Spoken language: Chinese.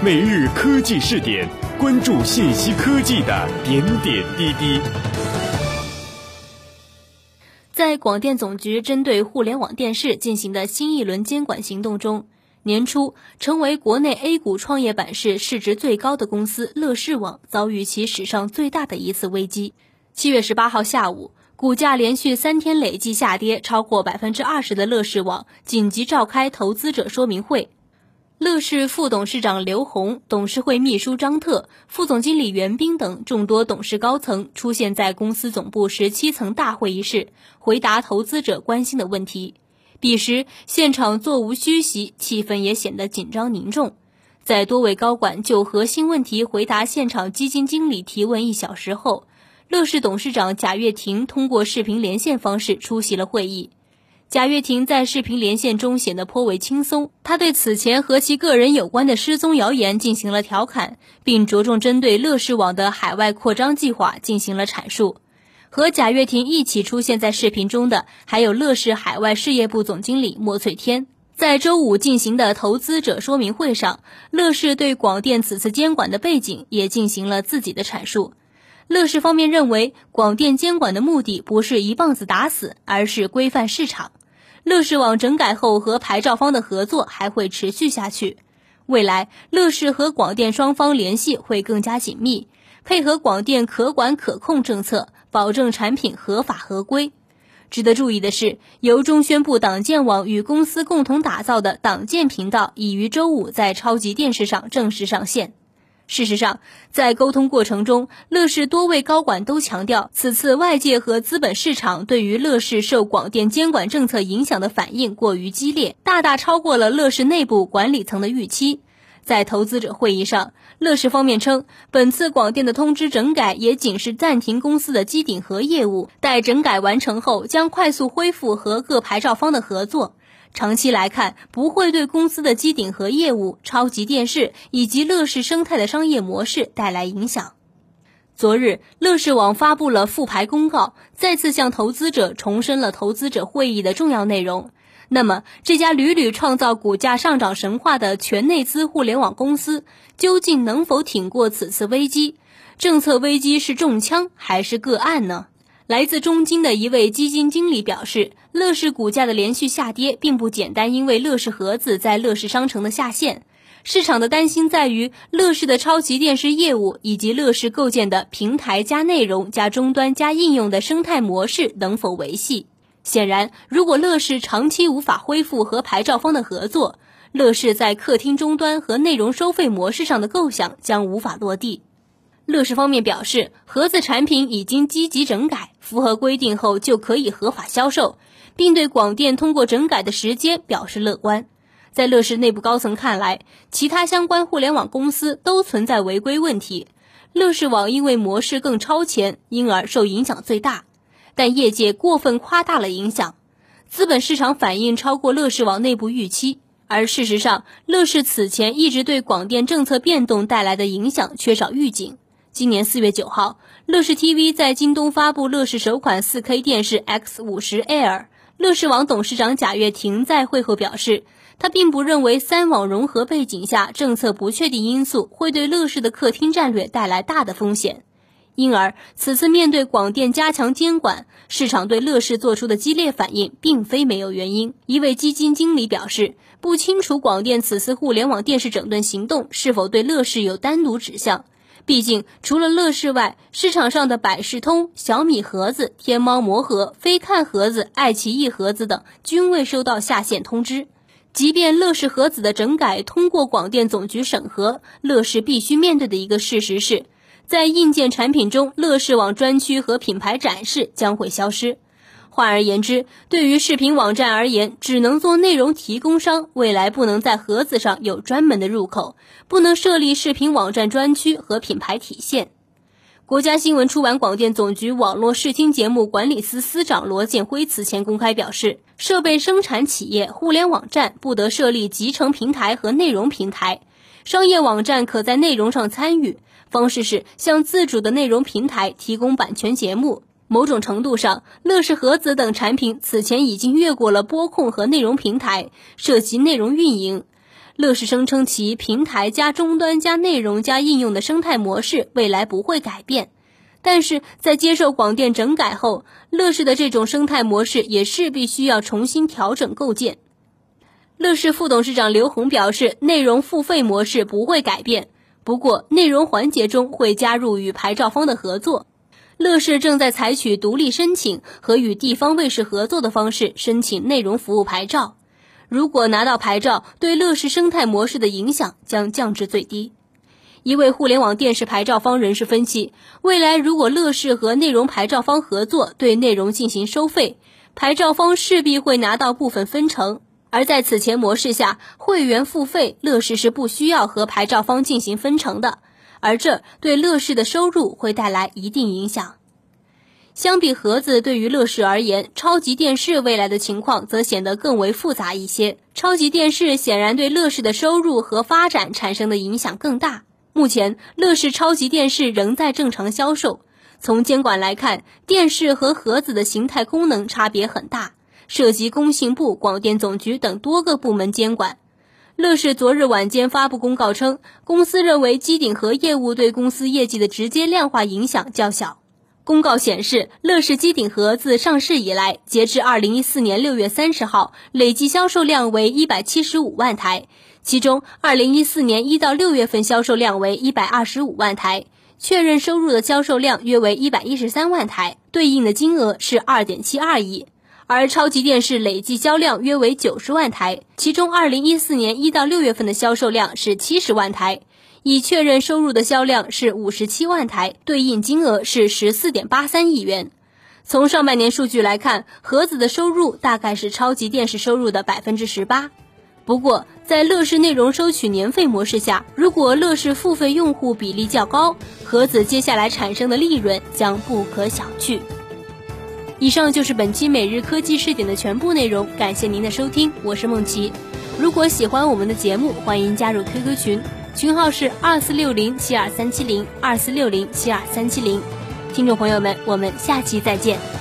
每日科技试点，关注信息科技的点点滴滴。在广电总局针对互联网电视进行的新一轮监管行动中，年初成为国内 A 股创业板市市值最高的公司乐视网遭遇其史上最大的一次危机。七月十八号下午。股价连续三天累计下跌超过百分之二十的乐视网紧急召开投资者说明会，乐视副董事长刘宏、董事会秘书张特、副总经理袁斌等众多董事高层出现在公司总部十七层大会议室，回答投资者关心的问题。彼时现场座无虚席，气氛也显得紧张凝重。在多位高管就核心问题回答现场基金经理提问一小时后。乐视董事长贾跃亭通过视频连线方式出席了会议。贾跃亭在视频连线中显得颇为轻松，他对此前和其个人有关的失踪谣言进行了调侃，并着重针对乐视网的海外扩张计划进行了阐述。和贾跃亭一起出现在视频中的还有乐视海外事业部总经理莫翠天。在周五进行的投资者说明会上，乐视对广电此次监管的背景也进行了自己的阐述。乐视方面认为，广电监管的目的不是一棒子打死，而是规范市场。乐视网整改后和牌照方的合作还会持续下去，未来乐视和广电双方联系会更加紧密，配合广电可管可控政策，保证产品合法合规。值得注意的是，由中宣部党建网与公司共同打造的党建频道已于周五在超级电视上正式上线。事实上，在沟通过程中，乐视多位高管都强调，此次外界和资本市场对于乐视受广电监管政策影响的反应过于激烈，大大超过了乐视内部管理层的预期。在投资者会议上，乐视方面称，本次广电的通知整改也仅是暂停公司的机顶盒业务，待整改完成后，将快速恢复和各牌照方的合作。长期来看，不会对公司的机顶盒业务、超级电视以及乐视生态的商业模式带来影响。昨日，乐视网发布了复牌公告，再次向投资者重申了投资者会议的重要内容。那么，这家屡屡创造股价上涨神话的全内资互联网公司，究竟能否挺过此次危机？政策危机是中枪还是个案呢？来自中金的一位基金经理表示，乐视股价的连续下跌并不简单，因为乐视盒子在乐视商城的下线。市场的担心在于乐视的超级电视业务以及乐视构建的平台加内容加终端加应用的生态模式能否维系。显然，如果乐视长期无法恢复和牌照方的合作，乐视在客厅终端和内容收费模式上的构想将无法落地。乐视方面表示，盒子产品已经积极整改，符合规定后就可以合法销售，并对广电通过整改的时间表示乐观。在乐视内部高层看来，其他相关互联网公司都存在违规问题，乐视网因为模式更超前，因而受影响最大。但业界过分夸大了影响，资本市场反应超过乐视网内部预期。而事实上，乐视此前一直对广电政策变动带来的影响缺少预警。今年四月九号，乐视 TV 在京东发布乐视首款 4K 电视 X 五十 Air。乐视网董事长贾跃亭在会后表示，他并不认为三网融合背景下政策不确定因素会对乐视的客厅战略带来大的风险，因而此次面对广电加强监管，市场对乐视做出的激烈反应并非没有原因。一位基金经理表示，不清楚广电此次互联网电视整顿行动是否对乐视有单独指向。毕竟，除了乐视外，市场上的百事通、小米盒子、天猫魔盒、飞看盒子、爱奇艺盒子等均未收到下线通知。即便乐视盒子的整改通过广电总局审核，乐视必须面对的一个事实是，在硬件产品中，乐视网专区和品牌展示将会消失。换而言之，对于视频网站而言，只能做内容提供商，未来不能在盒子上有专门的入口，不能设立视频网站专区和品牌体现。国家新闻出版广电总局网络视听节目管理司司长罗建辉此前公开表示，设备生产企业互联网站不得设立集成平台和内容平台，商业网站可在内容上参与，方式是向自主的内容平台提供版权节目。某种程度上，乐视盒子等产品此前已经越过了播控和内容平台，涉及内容运营。乐视声称其平台加终端加内容加应用的生态模式未来不会改变，但是在接受广电整改后，乐视的这种生态模式也势必需要重新调整构建。乐视副董事长刘宏表示，内容付费模式不会改变，不过内容环节中会加入与牌照方的合作。乐视正在采取独立申请和与地方卫视合作的方式申请内容服务牌照。如果拿到牌照，对乐视生态模式的影响将降至最低。一位互联网电视牌照方人士分析，未来如果乐视和内容牌照方合作，对内容进行收费，牌照方势必会拿到部分分成。而在此前模式下，会员付费，乐视是不需要和牌照方进行分成的，而这对乐视的收入会带来一定影响。相比盒子，对于乐视而言，超级电视未来的情况则显得更为复杂一些。超级电视显然对乐视的收入和发展产生的影响更大。目前，乐视超级电视仍在正常销售。从监管来看，电视和盒子的形态功能差别很大。涉及工信部、广电总局等多个部门监管。乐视昨日晚间发布公告称，公司认为机顶盒业务对公司业绩的直接量化影响较小。公告显示，乐视机顶盒自上市以来，截至二零一四年六月三十号，累计销售量为一百七十五万台，其中二零一四年一到六月份销售量为一百二十五万台，确认收入的销售量约为一百一十三万台，对应的金额是二点七二亿。而超级电视累计销量约为九十万台，其中二零一四年一到六月份的销售量是七十万台，已确认收入的销量是五十七万台，对应金额是十四点八三亿元。从上半年数据来看，盒子的收入大概是超级电视收入的百分之十八。不过，在乐视内容收取年费模式下，如果乐视付费用户比例较高，盒子接下来产生的利润将不可小觑。以上就是本期每日科技视点的全部内容，感谢您的收听，我是梦琪。如果喜欢我们的节目，欢迎加入 QQ 群，群号是二四六零七二三七零二四六零七二三七零。听众朋友们，我们下期再见。